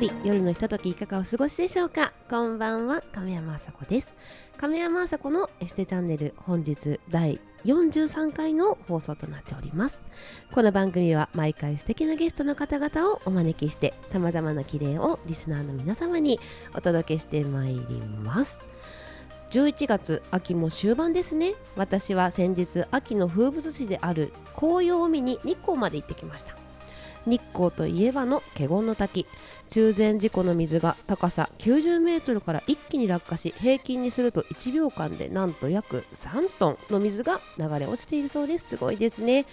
日夜のひとときいかがお過ごしでしょうか？こんばんは亀山麻子です。亀山麻子のエステチャンネル本日第43回の放送となっております。この番組は毎回素敵なゲストの方々をお招きして様々な綺麗をリスナーの皆様にお届けしてまいります。11月秋も終盤ですね。私は先日秋の風物詩である紅葉を見に日光まで行ってきました。日光といえばの華厳の滝。中禅寺湖の水が高さ90メートルから一気に落下し平均にすると1秒間でなんと約3トンの水が流れ落ちているそうです。すごいですね。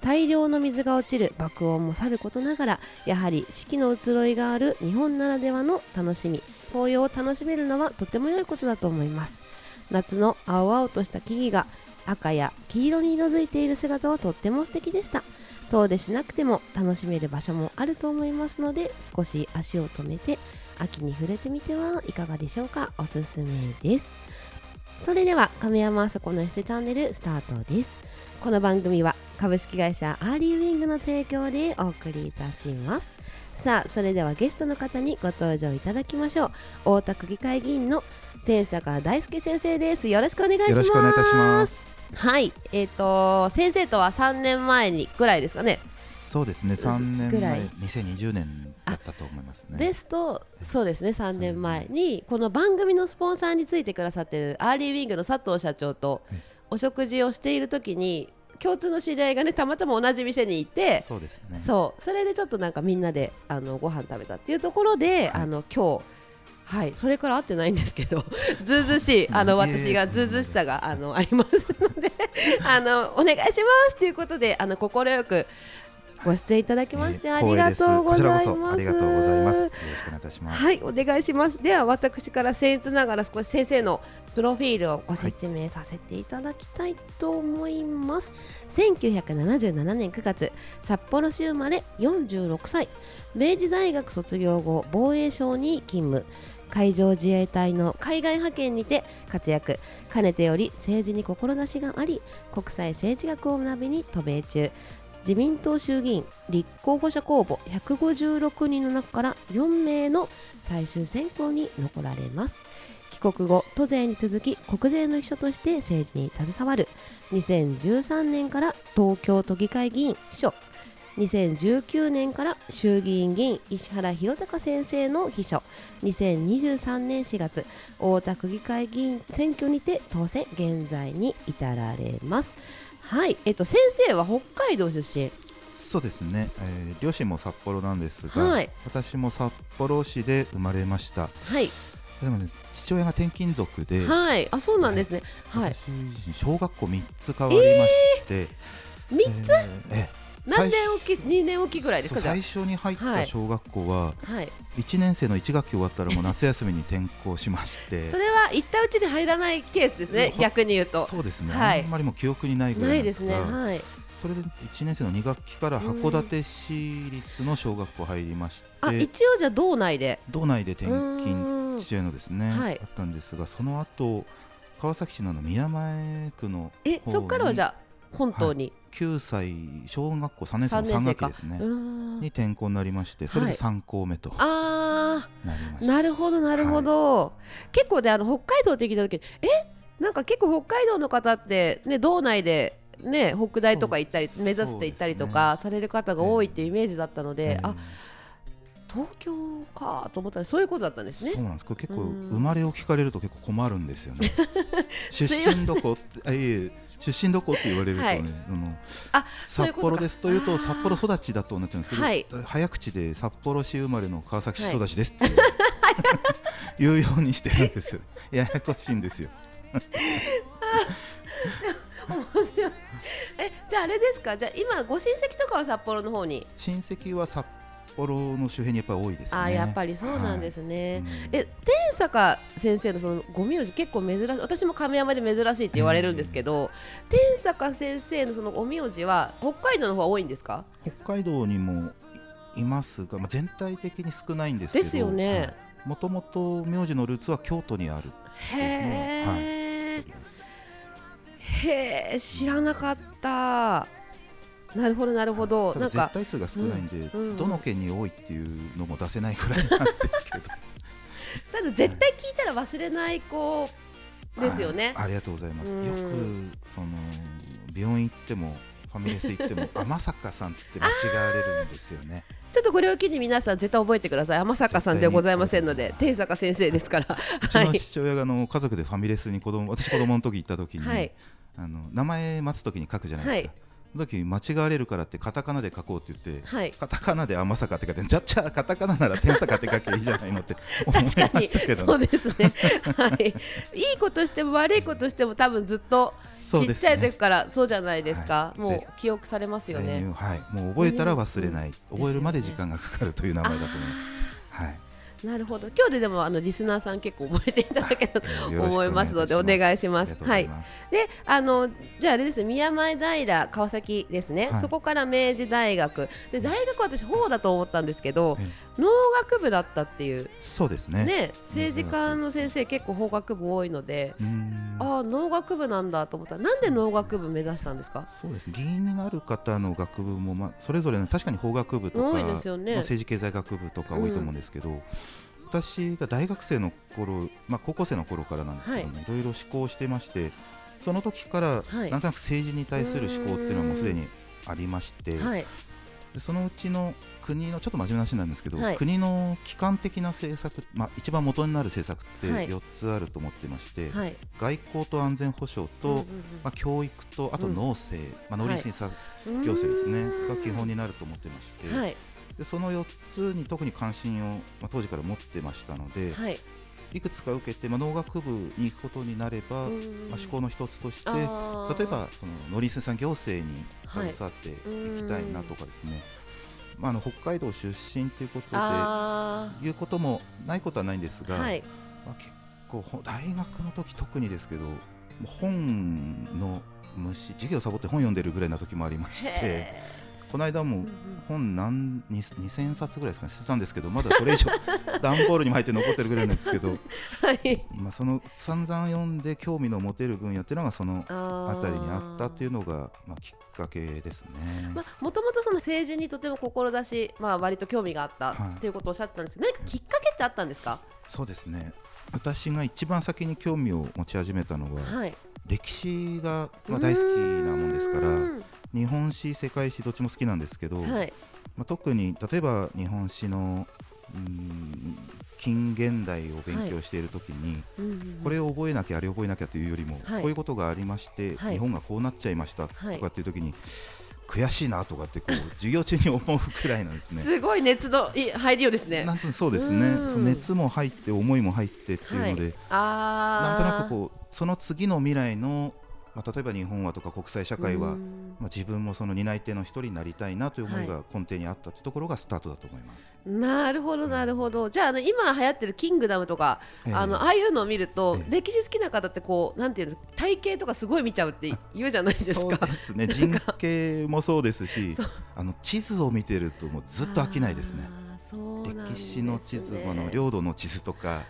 大量の水が落ちる爆音もさることながらやはり四季の移ろいがある日本ならではの楽しみ紅葉を楽しめるのはとても良いことだと思います。夏の青々とした木々が赤や黄色に色づいている姿はとっても素敵でした。遠出しなくても楽しめる場所もあると思いますので少し足を止めて秋に触れてみてはいかがでしょうか？おすすめです。それでは亀山あそこのエステチャンネルスタートです。この番組は株式会社アーリーウィングの提供でお送りいたします。さあそれではゲストの方にご登場いただきましょう。大田区議会議員の天坂大介先生です。よろしくお願いします。はい、えっ、と先生とは3年前にぐらいですかね。そうですね3年ぐらい。前2020年だったと思いますね。ですと、そうですね、3年前にこの番組のスポンサーについてくださってるアーリーウィングの佐藤社長とえお食事をしている時に共通の知り合いがねたまたま同じ店にいて。そうですね。そうそれでちょっとなんかみんなであのご飯食べたっていうところで、あの今日はい。それから会ってないんですけど ずうずうしい。あの私がずうずうしさがあのありますので あのお願いしますということであの快くご出演いただきまして、えーありがとうございます。ありがとうございます。よろしくお願いいたします。はい、お願いします。では私から僭越ながら少し先生のプロフィールをご説明させていただきたいと思います。1977年9月、札幌市生まれ46歳、明治大学卒業後防衛省に勤務。海上自衛隊の海外派遣にて活躍。かねてより政治に志があり国際政治学を学びに渡米中。自民党衆議院立候補者公募156人の中から4名の最終選考に残られます。帰国後都税に続き国税の秘書として政治に携わる。2013年から東京都議会議員秘書。2019年から衆議院議員石原宏高先生の秘書。2023年4月大田区議会議員選挙にて当選現在に至られます。はい、えっと、先生は北海道出身。そうですね、えー両親も札幌なんですが、はい。私も札幌市で生まれました。はい、でもね父親が転勤族で、はい、あ、そうなんですね。はい、小学校3つ変わりまして、三つ、えーえ何年おき、二年おきぐらいですか。最初に入った小学校は、あはい、1年生の1学期終わったらもう夏休みに転校しましてそれは行ったうちに入らないケースですね。逆に言うと。そうですね、はいあんまりもう記憶にないぐらないいですね。はい。それで1年生の2学期から函館市立の小学校入りまして、あ、一応じゃあ道内で。道内で転勤ん父親のですね、はいあったんですがその後川崎市の宮前区のえ、方そこからはにじゃあ本当に？9歳小学校3年生の3三年生か。学期ですね。に転校になりましてそれではい3校目と。ああ、なるほど、なるほど。結構で、あの北海道って聞いた時に、え、なんか結構北海道の方って、ね、道内で。ね、北大とか行ったり目指して行ったりとかされる方が多いっていうイメージだったので、ええ。あ東京かと思ったらそういうことだったんですね。そうなんです。これ結構うん。生まれを聞かれると結構困るんですよね。出身どこって出身どこって言われるとね、はい。あのあ札幌ですというと札幌育ちだとなっちゃうんですけど、はい早口で札幌市生まれの川崎市育ちですっていう、言うようにしてるんですよ。ややこしいんですよ。えじゃああれですか？じゃあ今ご親戚とかは札幌の方に、親戚は札幌の周辺にやっぱり多いですね。あーやっぱりそうなんですね、はいえ天坂先生のそのご名字結構珍しい私も亀山で珍しいって言われるんですけど、天坂先生のそのお名字は北海道の方が多いんですか？北海道にもいますが、まあ、全体的に少ないんですけどですよね。もともと名字のルーツは京都にあるへはえ、へえ知らなかったなるほどなるほど。なんか絶対数が少ないんで、うんうん。どの県に多いっていうのも出せないくらいなんですけど。ただ絶対聞いたら忘れない子ですよね。あありがとうございます、うん。よくその病院行ってもファミレス行っても あまさんって間違われるんですよね。ちょっとこれを機に皆さん絶対覚えてください。天坂さんではございませんので定坂先生ですから。うちのはい。父親があの家族でファミレスに子供私子供の時行った時に、はい。あの名前待つ時に書くじゃないですか、はい。その時間違われるからってカタカナで書こうって言って、はい。カタカナであまさかって書いてじゃじゃあカタカナなら天坂って書けばいいじゃないのって 思いましたけどそうですね。はい。いいことしても悪いことしても多分ずっとちっちゃい時からそうじゃないですか。はい。もう記憶されますよね。はい、もう覚えたら忘れない、うん。覚えるまで時間がかかるという名前だと思います。はい、なるほど。今日ででもあのリスナーさん結構覚えていただけたと 思いますのでお願いします。ありがとうござい。であのじゃああれですね宮前平川崎ですね、はい。そこから明治大学。で大学は私法だと思ったんですけどえ農学部だったっていう。そうですね。ね政治家の先生結構法学部多いのでああ農学部なんだと思ったらなんで農学部目指したんですか？そうです議員になる方の学部も、まあ、それぞれ、ね、確かに法学部とか、多いですよね。まあ、政治経済学部とか多いと思うんですけど、私が大学生の頃、まあ、高校生の頃からなんですけども、い、ろいろ思考してましてその時から、はい。なんとなく政治に対する思考っていうのはもうすでにありまして、はい。でそのうちの国のちょっと真面目な話なんですけど、はい。国の基幹的な政策、まあ、一番元になる政策ってはい。4つあると思ってまして、はい。外交と安全保障と、うんうんまあ、教育とあとうん。農政、まあ、農林水産うん行政ですね、うん。が基本になると思ってまして、はいでその4つに特に関心を、まあ、当時から持ってましたので、はい。い、くつか受けて、まあ、農学部に行くことになれば、うん。まあ、思考の一つとして例えばその農林水産行政にはい携わっていきたいなとかですね、まあ、あの北海道出身ということであいうこともないことはないんですが、ーはい。まあ、結構ほ大学の時特にですけど本の虫授業サボって本読んでるぐらいな時もありましてへこの間も本何に2000冊ぐらいですかね捨てたんですけどまだそれ以上 段ボールにも入って残ってるぐらいなんですけど、はい。まあ、その散々読んで興味の持てる分野っていうのがそのああたりにあったっていううのが、まあ、きっかけですね。まあ、もともとその政治にとても志、まあ、割と興味があったはい。っていうことをおっしゃってたんですけど、何かきっかけってあったんですか？そうですね。私が一番先に興味を持ち始めたのは、はい。歴史が、まあ、大好きなもんですからう日本史世界史どっちも好きなんですけど、はい。まあ、特に例えば日本史のうん近現代を勉強しているときに、うんうんこれを覚えなきゃあれ覚えなきゃというよりも、はい。こういうことがありまして、はい。日本がこうなっちゃいましたとはい。かっていうときに、悔しいなとかってこう 授業中に思うくらいなんですね。すごい熱のい入りようですね。なんとそうですね。うん。その熱も入って思いも入ってっていうので、あなんとなくうこうその次の未来の、まあ、例えば日本はとか国際社会は、まあ、自分もその担い手の一人になりたいなという思いが根底にあったというところがスタートだと思います。なるほどなるほど。じゃああの今流行ってる「キングダム」とか、ええ。あのああいうのを見ると、ええ。歴史好きな方ってこうなんていうの体型とかすごい見ちゃうって言うじゃないですそうか。ですね。人形もそうですしあの地図を見てるともうずっと飽きないですね。歴史の地図、あの領土の地図とか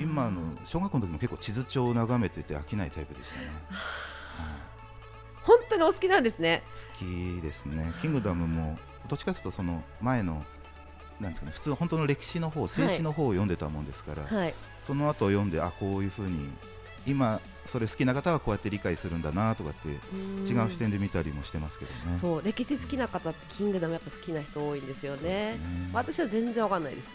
今あの小学校の時も結構地図帳を眺めてて飽きないタイプでしたね。は い本当にお好きなんですね。好きですね。キングダムもどっちかというとその前のなんですかね普通本当の歴史の方静止の方を読んでたもんですから、はい。その後読んであこういうふうに今それ好きな方はこうやって理解するんだなとかって違う視点で見たりもしてますけどね。そう歴史好きな方ってキングダムやっぱ好きな人多いんですよね。ね私は全然わかんないです。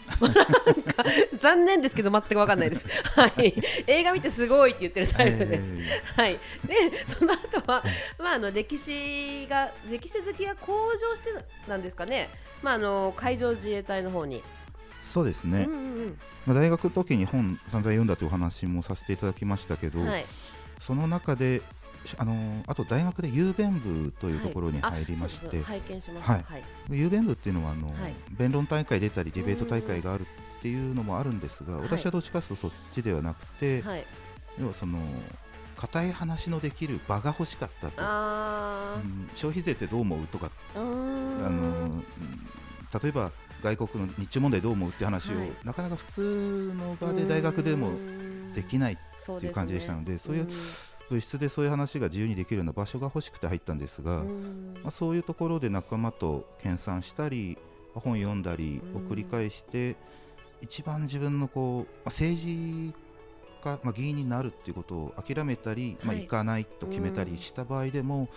残念ですけど全くわかんないです。はい。映画見てすごいって言ってるタイプです。えはい。でその後はまああの歴史が歴史好きが向上してなんですかね。まああの海上自衛隊の方に。ーそうですね、うんうんまあ、大学の時に本散々読んだというお話もさせていただきましたけど、うん。はい。その中であのあと大学で雄弁部というところに入りまして、はいしました。はいはい。雄弁部っていうのはあの、はい弁論大会出たりディベート大会があるっていうのもあるんですが、はい私はどっちかというとそっちではなくて、はい。要はその固い話のできる場が欲しかったと、あうん消費税ってどう思うとか、あ。のうん例えば外国の日中問題どう思うって話を、はい。なかなか普通の場で大学でもできないっていう感じでしたのでそういうん。部室でそういう話が自由にできるような場所が欲しくて入ったんですが、まあ、そういうところで仲間と研鑽したり本読んだりを繰り返して、一番自分のこう、まあ、政治家、まあ、議員になるっていうことを諦めたり、まあ、行かないと決めたりした場合でも、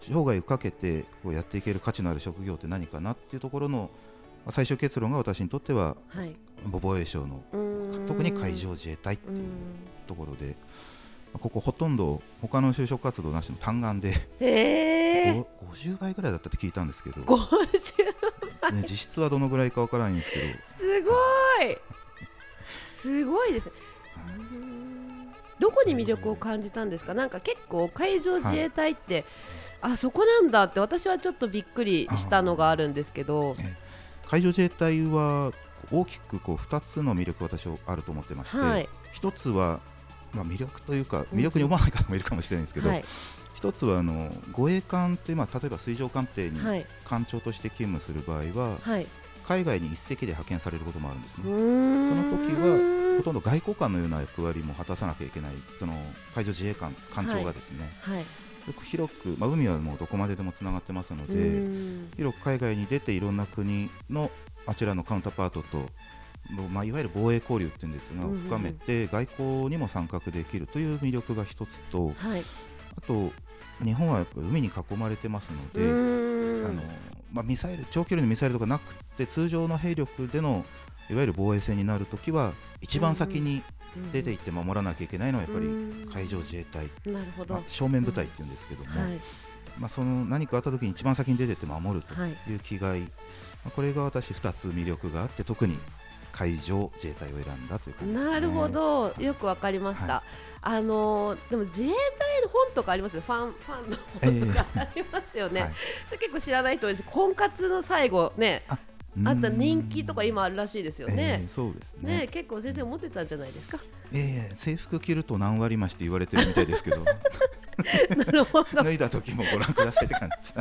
生涯をかけてこうやっていける価値のある職業って何かなっていうところの最終結論が私にとっては、はい、防衛省の特に海上自衛隊っていうところでここほとんど他の就職活動なしの単眼で、えー、50倍ぐらいだったって聞いたんですけど。50倍、ね、実質はどのぐらいかわからないんですけど。すごい。すごいですね。どこに魅力を感じたんですか？なんか結構海上自衛隊って、はい、あそこなんだって私はちょっとびっくりしたのがあるんですけど。海上自衛隊は大きくこう2つの魅力私はあると思ってまして、はい、1つは、まあ、魅力というか魅力に思わない方もいるかもしれないんですけど、はい、1つはあの護衛艦という、まあ、例えば水上艦艇に艦長として勤務する場合は、はい、海外に1隻で派遣されることもあるんですね。その時はほとんど外交官のような役割も果たさなきゃいけないその海上自衛官艦長がですね、はい広く、まあ、海はもうどこまででもつながってますので広く海外に出ていろんな国のあちらのカウンターパートとまあ、いわゆる防衛交流っていうんですが、深めて外交にも参画できるという魅力が一つと、はい、あと日本はやっぱ海に囲まれてますのであの、まあ、ミサイル長距離のミサイルとかなくて通常の兵力でのいわゆる防衛戦になるときは一番先に出て行って守らなきゃいけないのはやっぱり海上自衛隊、なるほど、まあ、正面部隊っていうんですけども、はい、まあ、その何かあった時に一番先に出てって守るとい。う気概、はい、まあ、これが私2つ魅力があって特に海上自衛隊を選んだということ、ね、なるほど。よくわかりました、はい、あのでも自衛隊の本とかありますよ。ファンファンの本とかありますよね、えーはい、結構知らない人多いです婚活の最後ねあった人気とか今あるらしいですよね。えー、そうですね、ね、結構先生持ってたんじゃないですか。ええー、制服着ると何割増しって言われてるみたいですけど。なるほど。脱いだ時もご覧くださいって感じ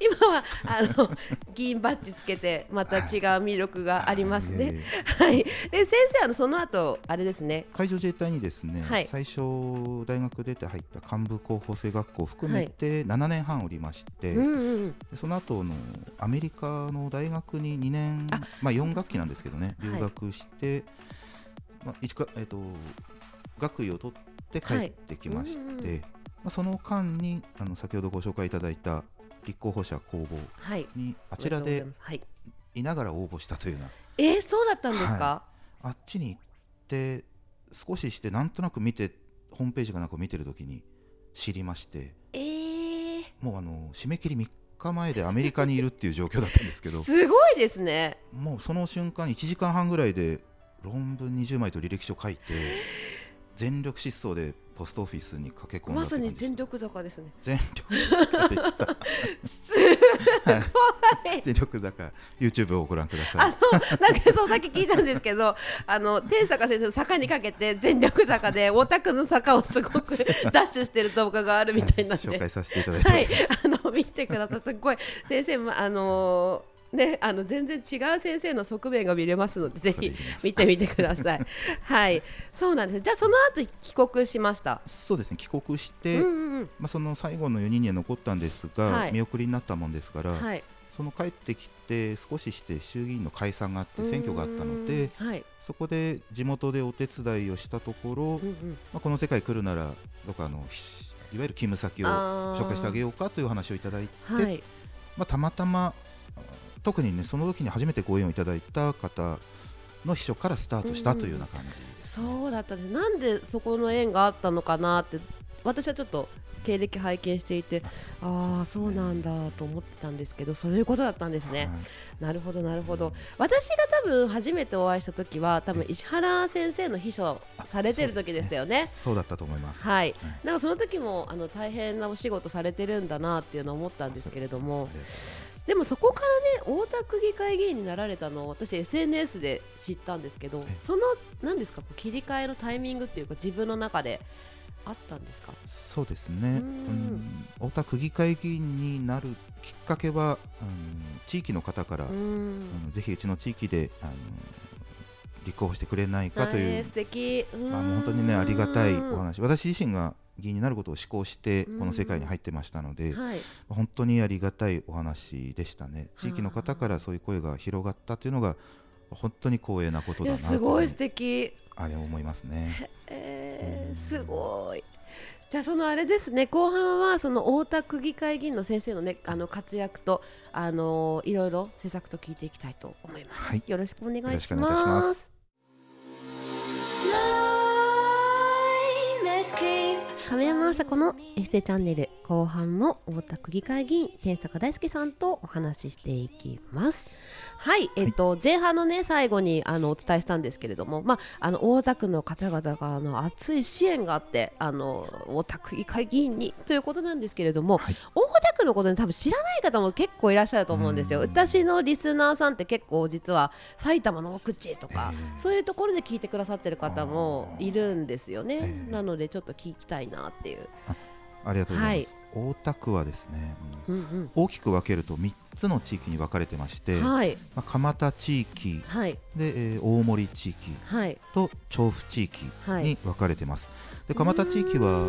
今はあの銀バッジつけてまた違う魅力がありますね。はい。で先生あのその後あれですね。海上自衛隊にですね、はい、最初大学出て入った幹部候補生学校を含めて7年半おりまして、はいうんうん、その後のアメリカの大学に2年まあ4学期なんですけどね留学して。はいまあ一かえーと、学位を取って帰ってきまして、はいうんうん、まあ、その間にあの先ほどご紹介いただいた立候補者公募に、あちらでいながら応募したというような、えー、そうだったんですか、あっちに行って少ししてなんとなく見てホームページがなんか見てるときに知りまして、えー、もうあの締め切り3日前でアメリカにいるっていう状況だったんですけど。すごいですね。もうその瞬間1時間半ぐらいで論文20枚と履歴書書いて全力疾走でポストオフィスに駆け込んだまさに全力坂ですね。全力坂でした。すごい。全力坂 YouTube をご覧ください。あのなんかそうさっき聞いたんですけど あの天坂先生の坂にかけて全力坂でオタクの坂をすごく ダッシュしてる動画があるみたいなんで。紹介させていただいてはい。あの見てください。すごい。先生あのーね、あの全然違う先生の側面が見れますのでぜひ見てみてください。はい、そうなんです。じゃあその後帰国しました。そうですね。帰国して、うんうん、まあその最後の4人には残ったんですが、はい、見送りになったもんですから、はい、その帰ってきて少しして衆議院の解散があって選挙があったので、はい、そこで地元でお手伝いをしたところ、うんうん、まあこの世界来るならどこかのいわゆる勤務先を紹介してあげようかという話をいただいて、まあたまたま特にねその時に初めてご縁をいただいた方の秘書からスタートしたというような感じ、ねうん、そうだったんです。なんでそこの縁があったのかなって私はちょっと経歴拝見していてああそうなんだと思ってたんですけどそういうことだったんですね、はい、なるほどなるほど。私が多分初めてお会いした時は多分石原先生の秘書されてる時でしたよね。そうだったと思います、はい、はい、なんかその時もあの大変なお仕事されてるんだなっていうのを思ったんですけれどもでもそこからね大田区議会議員になられたのを私 SNS で知ったんですけどその何ですか切り替えのタイミングっていうか自分の中であったんですか？そうですね。大田区議会議員になるきっかけは、うん、地域の方から、うん、ぜひうちの地域であの立候補してくれないかという、素敵。まあ、本当にねありがたいお話。私自身が議員になることを志向してこの世界に入ってましたので、はい、本当にありがたいお話でしたね。地域の方からそういう声が広がったというのが本当に光栄なことだなすごい素敵。あれ思いますね。えー、すごい。じゃあそのあれですね。後半はその大田区議会議員の先生のねあの活躍とあのいろいろ施策と聞いていきたいと思います。はい、よろしくお願いします。亀山麻子のエステチャンネル後半も大田区議会議員天坂大輔さんとお話ししていきます。はいえっと、はい、前半のね最後にあのお伝えしたんですけれどもまああの大田区の方々があの熱い支援があってあの大田区議会議員にということなんですけれども、はい、大田区のことに多分知らない方も結構いらっしゃると思うんですよ。私のリスナーさんって結構実は埼玉の奥地とか、えー、そういうところで聞いてくださってる方もいるんですよね、えー、なのでちょっと聞きたいなっていう。ありがとうございます、はい、大田区はですね、うんうん、大きく分けると3つの地域に分かれてまして、はい、まあ、蒲田地域、はい、で、えー、大森地域、と調布地域に分かれてます。で蒲田地域は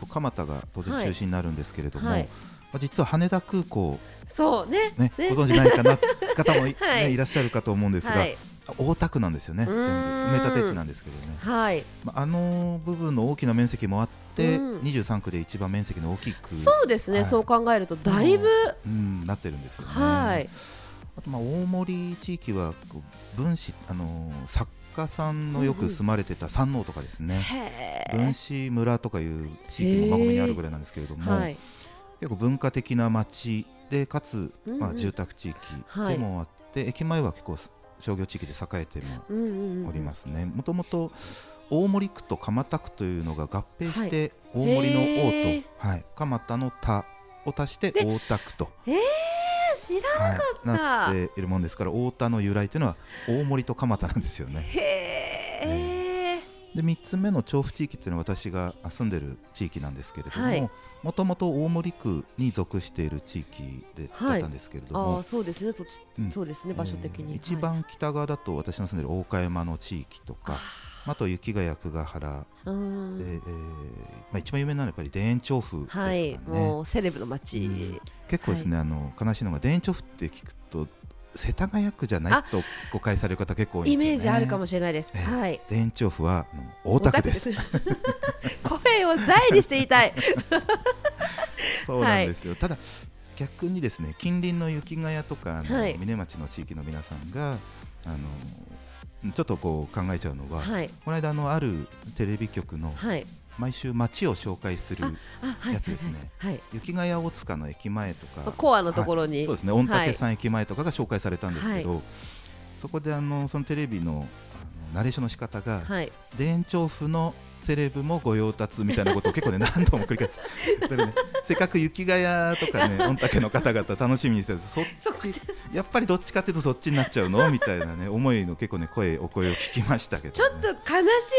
そう蒲田が当然中心になるんですけれども、まあ、実は羽田空港そうね。ねご存知ないかな 方もい,、ね、いらっしゃるかと思うんですが、大田区なんですよね全部埋め立て地なんですけどね、はい。まあ、あの部分の大きな面積もあって、うん、23区で一番面積の大きくそうですね、はい、そう考えるとだいぶ、うん、なってるんですよね、はい、あとまあ大森地域は分子あの作家さんのよく住まれてた山王とかですね、うん、分子村とかいう地域もまごにあるぐらいなんですけれども、はい、結構文化的な街でかつ、まあ、住宅地域でもあって、駅前は結構商業地域で栄えてもおりますね。もともと大森区と蒲田区というのが合併して、大森の王と、はい、蒲田の田を足して大田区と。えー知らなかった、はい、なっているもんですから太田の由来というのは大森と蒲田なんですよね。へえ、で3つ目の調布地域っていうのは私が住んでる地域なんですけれども、はい、もともと大森区に属している地域で、だったんですけれども、あそうですね、うん、そうですね場所的に、えー、一番北側だと私の住んでる大岡山の地域とか、あと雪ヶ谷久ヶ原で、えーまあ、一番有名なのはやっぱり田園調布ですかね、はい、もうセレブの街、うん、結構ですね、はい、あの悲しいのが田園調布って聞くと世田谷区じゃないと誤解される方結構多い、ね、イメージあるかもしれないです。えー、はい。田園調布は大田区です。声を大にして言いたい。そうなんですよ、はい、ただ逆にですね近隣の雪ヶ谷とかの、はい、峰町の地域の皆さんがあのちょっとこう考えちゃうのは、はい、この間のあるテレビ局の、毎週街を紹介するやつですね、雪ヶ谷大塚の駅前とかコアのところに、そうですね。御嶽山駅前とかが紹介されたんですけど、そこであのそのテレビのあのナレーションの仕方が、田園調布のセレブも御用達みたいなことを結構ね何度も繰り返す。ね、せっかく雪ヶ谷とかね御嶽の方々楽しみにしてるそっちやっぱりどっちかっていうとそっちになっちゃうのみたいなね思いの結構ね声お声を聞きましたけど、ね、ちょっと悲し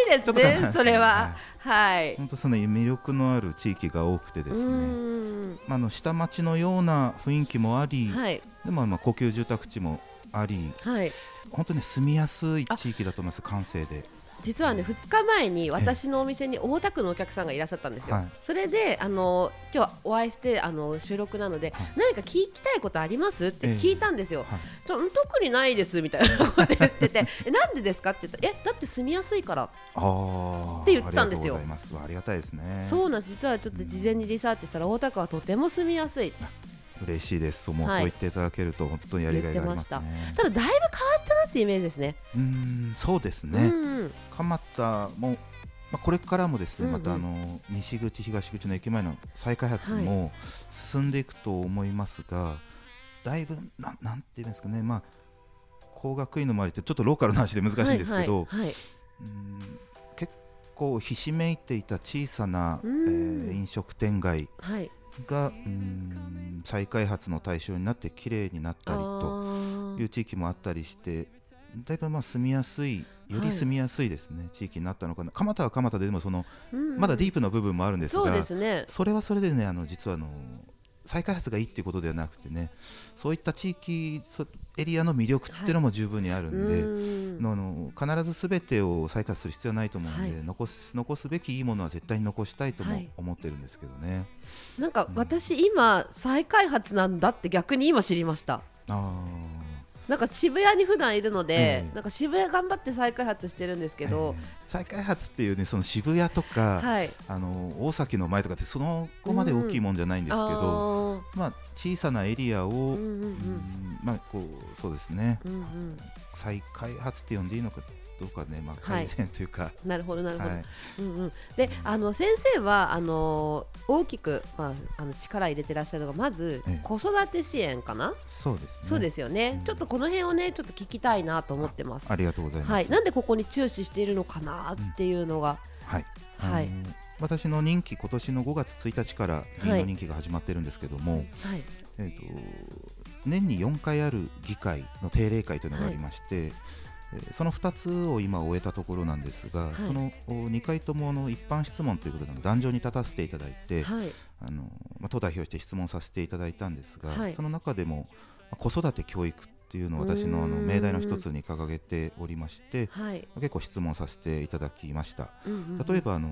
いですね、ね、それは。はい。本当その魅力のある地域が多くてですね。まあ、の下町のような雰囲気もあり、はい、でもまあ高級住宅地もあり、はい、本当に住みやすい地域だと思います完成で。実はね2日前に私のお店に大田区のお客さんがいらっしゃったんですよ、はい、それであの今日お会いしてあの収録なので、はい、何か聞きたいことあります？って聞いたんですよ、えーはい、特にないですみたいなこと言ってて えなんでですか？って言ったらえだって住みやすいから。って言ったんですよ。ありがたいですね。そうなんです。実はちょっと事前にリサーチしたら大田区はとても住みやすい嬉しいです。もうそう言っていただけると本当にやりがいがありますね。た。だだいぶ変わったなってイメージですね。うんそうですね。蒲田もまあ、これからもですね、またあの西口、東口の駅前の再開発も進んでいくと思いますが、はい、だいぶな、なんていうんですかね、まあ、工学院の周りってちょっとローカルな話で難しいんですけど、はいはいはい、うん結構ひしめいていた小さな、えー、飲食店街が、うん再開発の対象になって綺麗になったりという地域もあったりしてだいぶまあ住みやすいより住みやすいですね、はい、地域になったのかな。蒲田は蒲田ででもその、うんうん、まだディープな部分もあるんですがそね、それはそれでねあの実はあの再開発がいいっていうことではなくてねそういった地域エリアの魅力っていうのも十分にあるんで、はい、あの必ずすべてを再開発する必要はないと思うので、はい、残す残すべきいいものは絶対に残したいとも思ってるんですけどね、はい、なんか私、今再開発なんだって逆に今知りました。あなんか渋谷に普段いるので、えー、なんか渋谷頑張って再開発してるんですけど、えー、再開発っていうねその渋谷とか、はい、あの大崎の前とかってそのこまで大きいもんじゃないんですけど、うん、まあ小さなエリアを、うんうん。うん、まあこうそうですね、うんうん、再開発って呼んでいいのかどうかね、まあ、改善というか、はい、なるほどなるほど、はい、うんうん、であの先生はあの大きく、まあ、あの力入れてらっしゃるのがまず子育て支援かな、そうですね。そうですよね、うん、ちょっとこの辺をねちょっと聞きたいなと思ってます。ありがとうございます、はい、なんでここに注視しているのかなっていうのが、うん、はい、はい、私の任期今年の5月1日から議員の任期が始まってるんですけども、はい、えーと年に4回ある議会の定例会というのがありまして、はいその2つを今終えたところなんですが、はい、その2回ともの一般質問ということで壇上に立たせていただいて、はい、あのまあ、党代表して質問させていただいたんですが、はい、その中でも、まあ、子育て教育っていうのを私のあの命題の一つに掲げておりまして、結構質問させていただきました。うんうん、例えばあの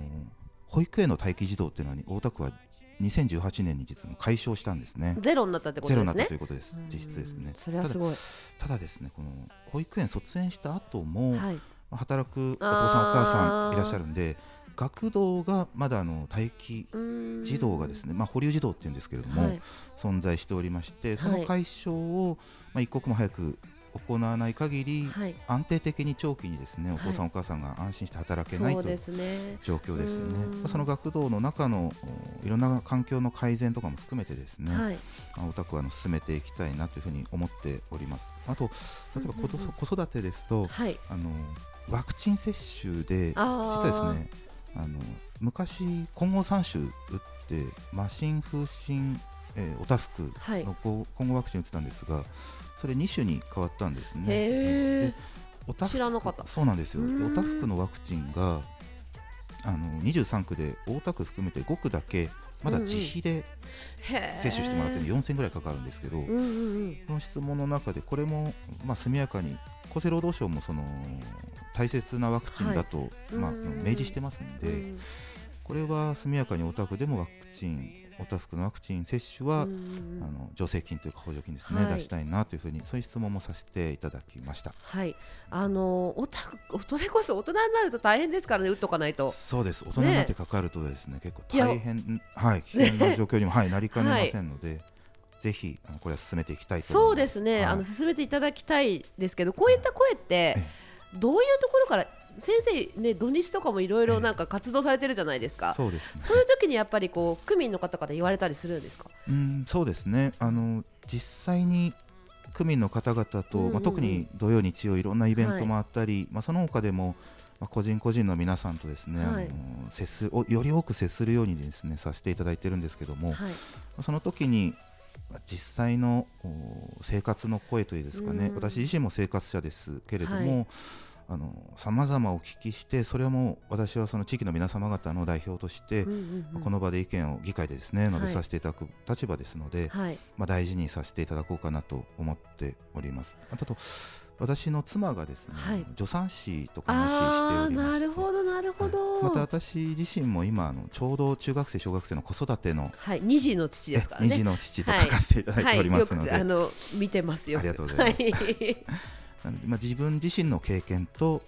保育園の待機児童っていうのは大田区は2018年に実は解消したんですね。ゼロになったってことですね。ゼロになったということです。実質ですね。それはすごいた。ただですね、この保育園卒園した後も、はい、働くお父さんお母さんいらっしゃるんで、学童がまだあの待機児童がですね、まあ保留児童っていうんですけれども、はい、存在しておりまして、その解消をまあ一刻も早く行わない限り、はい、安定的に長期にですねお父さん、お母さんが安心して働けないという状況ですね。その学童の中のいろんな環境の改善とかも含めてですね、はい、お宅はあの進めていきたいなというふうに思っております。あと例えば子,、子育てですと、はい、あのワクチン接種で実はですねあの昔混合3種打ってマシン風疹、えー、おたふくの混合ワクチン打ってたんですが、それ2種に変わったんですね。おた知らなかった。そうなんですよ。おたふくのワクチンがあの23区で大田区含めて5区だけまだ自費で接種してもらってる4000ぐらいかかるんですけど、うんうん、この質問の中でこれもまあ速やかに厚生労働省もその大切なワクチンだと、はい、まあ、その明示してますので、うん、これは速やかにお宅でもワクチンおたふくのワクチン接種は、あの助成金というか補助金ですね、はい、出したいなというふうにそういう質問もさせていただきました。はい、あのおたそれこそ大人になると大変ですからね。打っとかないと。そうです。大人になってかかるとですね、ね、結構大変はい危険な状況にも、はい、なりかねませんので。ぜひあのこれは進めていきたいそうですね、はい、あの進めていただきたいですけどこういった声ってどういうところから先生ね土日とかもいろいろなんか活動されてるじゃないですか、そうです、ね、そういう時にやっぱりこう区民の方から言われたりするんですか？うんそうですね。あの実際に区民の方々と、うんうん、まあ、特に土曜日曜いろんなイベントもあったり、はい、まあ、その他でもまあ、個人個人の皆さんとですね、はい、あの接すより多く接するようにですねさせていただいてるんですけども、はい、その時に実際の生活の声といいですかね、私自身も生活者ですけれども、はいさまざまお聞きしてそれはもう私はその地域の皆様方の代表として、うんうんうん、この場で意見を議会でですね述べさせていただく立場ですので、はい、まあ、大事にさせていただこうかなと思っております。あと私の妻がですね、はい、助産師とかもしておりまなるほどなるほど、はい、また私自身も今あのちょうど中学生小学生の子育ての、はい、二児の父ですからね。二児の父と書かせていただいておりますので、あの見てますよ。ありがとうございます、まあ、自分自身の経験と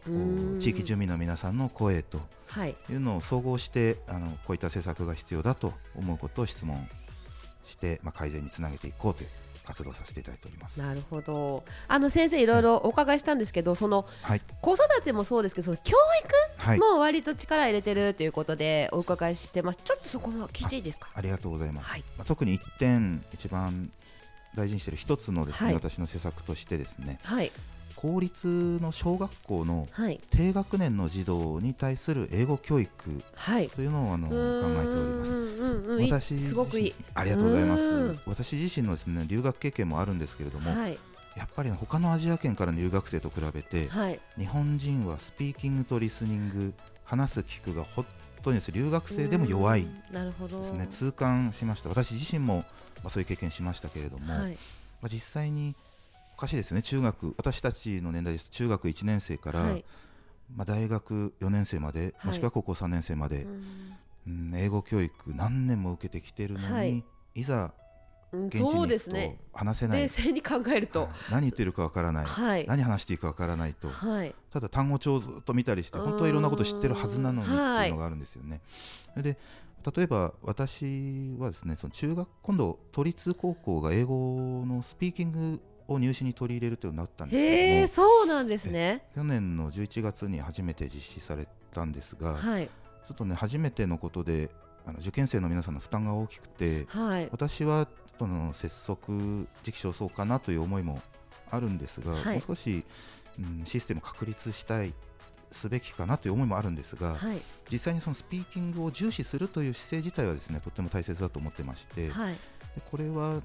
地域住民の皆さんの声とい。うのを総合して、あのこういった政策が必要だと思うことを質問して、まあ、改善につなげていこうという活動させていただいております。なるほど。あの先生いろいろお伺いしたんですけど、うん、その、はい、子育てもそうですけどその教育も割と力入れてるということでお伺いしてます、ちょっとそこも聞いていいですか？ありがとうございます、はい、まあ、特に1点一番大事にしている一つのですね、はい、私の施策としてですね、はい、公立の小学校の低学年の児童に対する英語教育というのをあの考えております。私すごくいい。ありがとうございます。私自身のですね留学経験もあるんですけれども、はい、やっぱり他のアジア圏からの留学生と比べて、はい、日本人はスピーキングとリスニング話す聞くが本当にです、ね、留学生でも弱いですね。痛感しました。私自身も、まあ、そういう経験しましたけれども、はい、まあ、実際におかしいですね。中学私たちの年代です中学1年生から、はい、まあ、大学4年生まで、もしくは高校3年生まで、うん、英語教育何年も受けてきてるのに、い。ざ現地に行くと話せない、冷静に考えると。何言ってるかわからない、はい、何話していいかわからないと、はい、ただ単語帳をずっと見たりして本当はいろんなこと知ってるはずなのにっていうのがあるんですよね。はい、で例えば私はですねその中学今度都立高校が英語のスピーキングを入試に取り入れるというになったんですけどそうなんですね。去年の11月に初めて実施されたんですが、はい、ちょっとね初めてのことであの受験生の皆さんの負担が大きくて、はい、私はとの拙速時期尚早かなという思いもあるんですが、はい、もう少し、うん、システム確立したいすべきかなという思いもあるんですが、はい、実際にそのスピーキングを重視するという姿勢自体はですねとっても大切だと思ってまして、はい、でこれは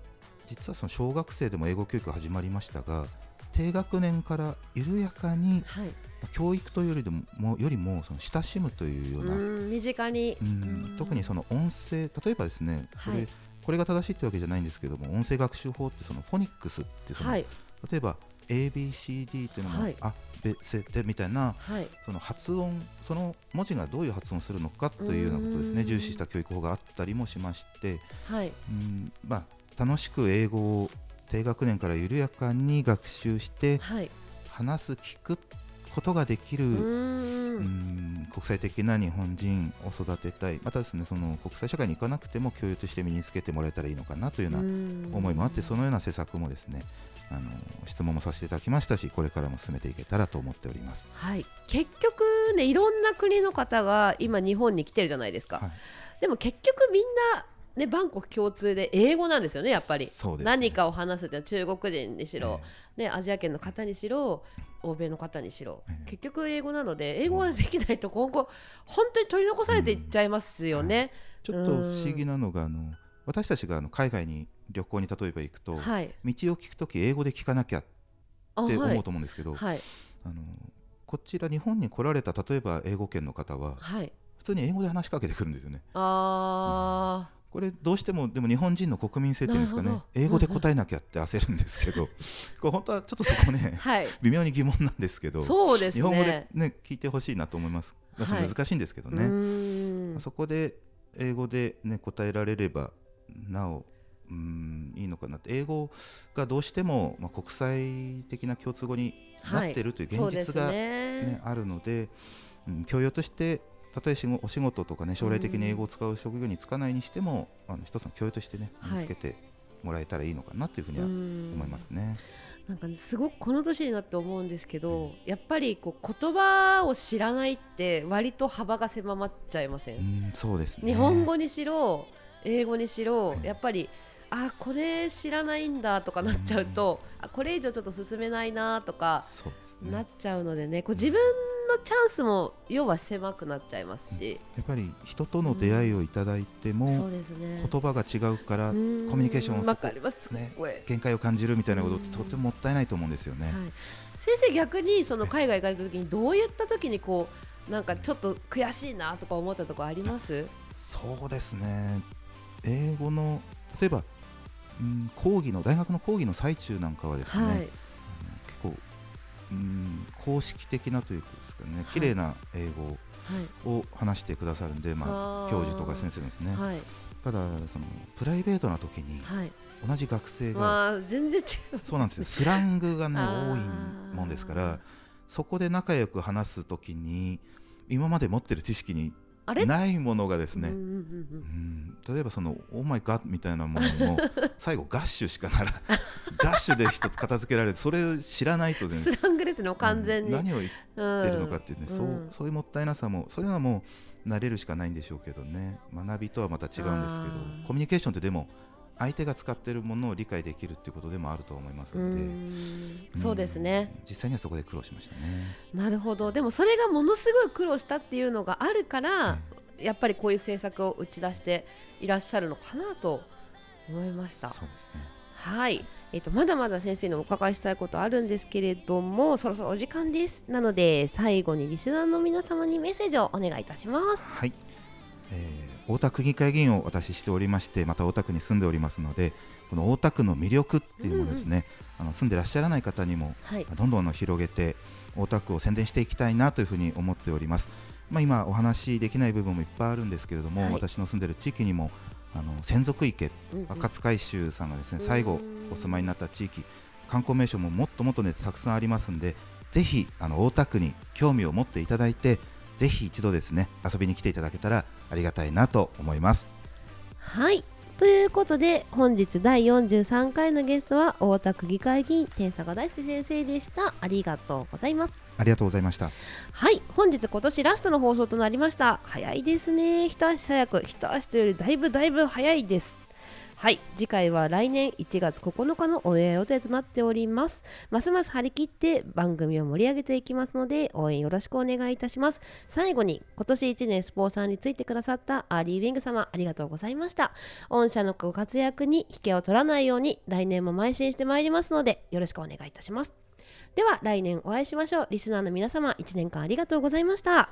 実はその小学生でも英語教育が始まりましたが低学年から緩やかに、はい、教育というよりもよりもその親しむというような身近に。特にその音声例えばですねこれ、これが正しいというわけじゃないんですけども音声学習法ってそのフォニックスってその、はい、例えば ABCD っていうのも、はい、あべせてみたいな、はい、その発音その文字がどういう発音するのかというようなことですね。重視した教育法があったりもしまして、はい、うんまあ、楽しく英語を低学年から緩やかに学習して、話す聞くことができるうん。国際的な日本人を育てたい。またですねその国際社会に行かなくても教養として身につけてもらえたらいいのかなというような思いもあってそのような施策もですねあの質問もさせていただきましたしこれからも進めていけたらと思っております、はい、結局ねいろんな国の方が今日本に来てるじゃないですか、はい、でも結局みんなね、バンコク共通で英語なんですよねやっぱり、ね、何かを話すって中国人にしろ、えー、ね、アジア圏の方にしろ欧米の方にしろ、えー、結局英語なので英語ができないと今後本当に取り残されていっちゃいますよね、うん、ちょっと不思議なのがあの私たちがあの海外に旅行に例えば行くと、はい、道を聞くとき英語で聞かなきゃって思うと思うんですけど、はい、あのこちら日本に来られた例えば英語圏の方は、はい、普通に英語で話しかけてくるんですよね。あうんこれどうしてもでも日本人の国民性っていうんですかね英語で答えなきゃって焦るんですけどこれ本当はちょっとそこね、はい、微妙に疑問なんですけどそうです、ね、日本語で、ね、聞いてほしいなと思います、はい、難しいんですけどね。そこで英語で、ね、答えられればなおうんいいのかなって。英語がどうしても、まあ、国際的な共通語になっているという現実がね、ねあるので、うん、教養としてたとえお仕事とかね将来的に英語を使う職業に就かないにしても、あの一つの教養としてね身につけてもらえたらいいのかなというふうには思いますね。なんか、ね、すごくこの年になって思うんですけど、うん、やっぱりこう言葉を知らないって割と幅が狭まっちゃいません、うん、そうです、ね、日本語にしろ英語にしろ、やっぱりあこれ知らないんだとかなっちゃうと、うん、あこれ以上ちょっと進めないなとかなっちゃうのでねこう自分のチャンスも要は狭くなっちゃいますし。やっぱり人との出会いをいただいても、うん、そうですね、言葉が違うからコミュニケーションを、かります。ね、限界を感じるみたいなことってとてももったいないと思うんですよね、はい、先生逆にその海外行かれた時にどういった時にこうなんかちょっと悔しいなとか思ったところあります？そうですね。英語の例えば、うん、講義の大学の講義の最中なんかはですね、はい、うん公式的なというかですかね綺麗な英語を話してくださるんで、まあ、教授とか先生ですね、はい、ただそのプライベートな時に、同じ学生が、全然違う。そうなんですよ。スラングがね 多いもんですからそこで仲良く話す時に今まで持ってる知識にないものがですね、うん、例えばその「オーマイガッ」みたいなものも 最後ガッシュしかならガッシュで一つ片付けられるそれを知らないと全然。スラングですね完全に、うん、何を言ってるのかっていうね、うん、そうそういうもったいなさもそれはもう慣れるしかないんでしょうけどね。学びとはまた違うんですけどコミュニケーションってでも相手が使っているものを理解できるっていうことでもあると思いますので。そうですね。実際にはそこで苦労しましたね。なるほど。でもそれがものすごい苦労したっていうのがあるから、はい、やっぱりこういう政策を打ち出していらっしゃるのかなと思いました。そうですね。はい、えーと、まだまだ先生にお伺いしたいことあるんですけれどもそろそろお時間です。なので最後にリスナーの皆様にメッセージをお願いいたします。はい。えー、大田区議会議員を私しておりましてまた大田区に住んでおりますのでこの大田区の魅力っていうのをですね、うんうん、あの住んでらっしゃらない方にも、はい、どんどん広げて大田区を宣伝していきたいなというふうに思っております。まあ、今お話しできない部分もいっぱいあるんですけれども、はい、私の住んでる地域にもあの専属池、若津海舟さんがですね最後お住まいになった地域観光名所ももっともっとねたくさんありますんでぜひあの大田区に興味を持っていただいてぜひ一度ですね遊びに来ていただけたらありがたいなと思います。はい。ということで本日第43回のゲストは大田区議会議員天坂大輔先生でした。ありがとうございます。ありがとうございました。はい。本日今年ラストの放送となりました。早いですね。一足早く。一足というよりだいぶだいぶ早いですはい。次回は来年1月9日のオンエア予定となっております。ますます張り切って番組を盛り上げていきますので応援よろしくお願いいたします。最後に今年1年スポンサーについてくださったアーリーウィング様ありがとうございました。御社のご活躍に引けを取らないように来年も邁進してまいりますのでよろしくお願いいたします。では来年お会いしましょう。リスナーの皆様1年間ありがとうございました。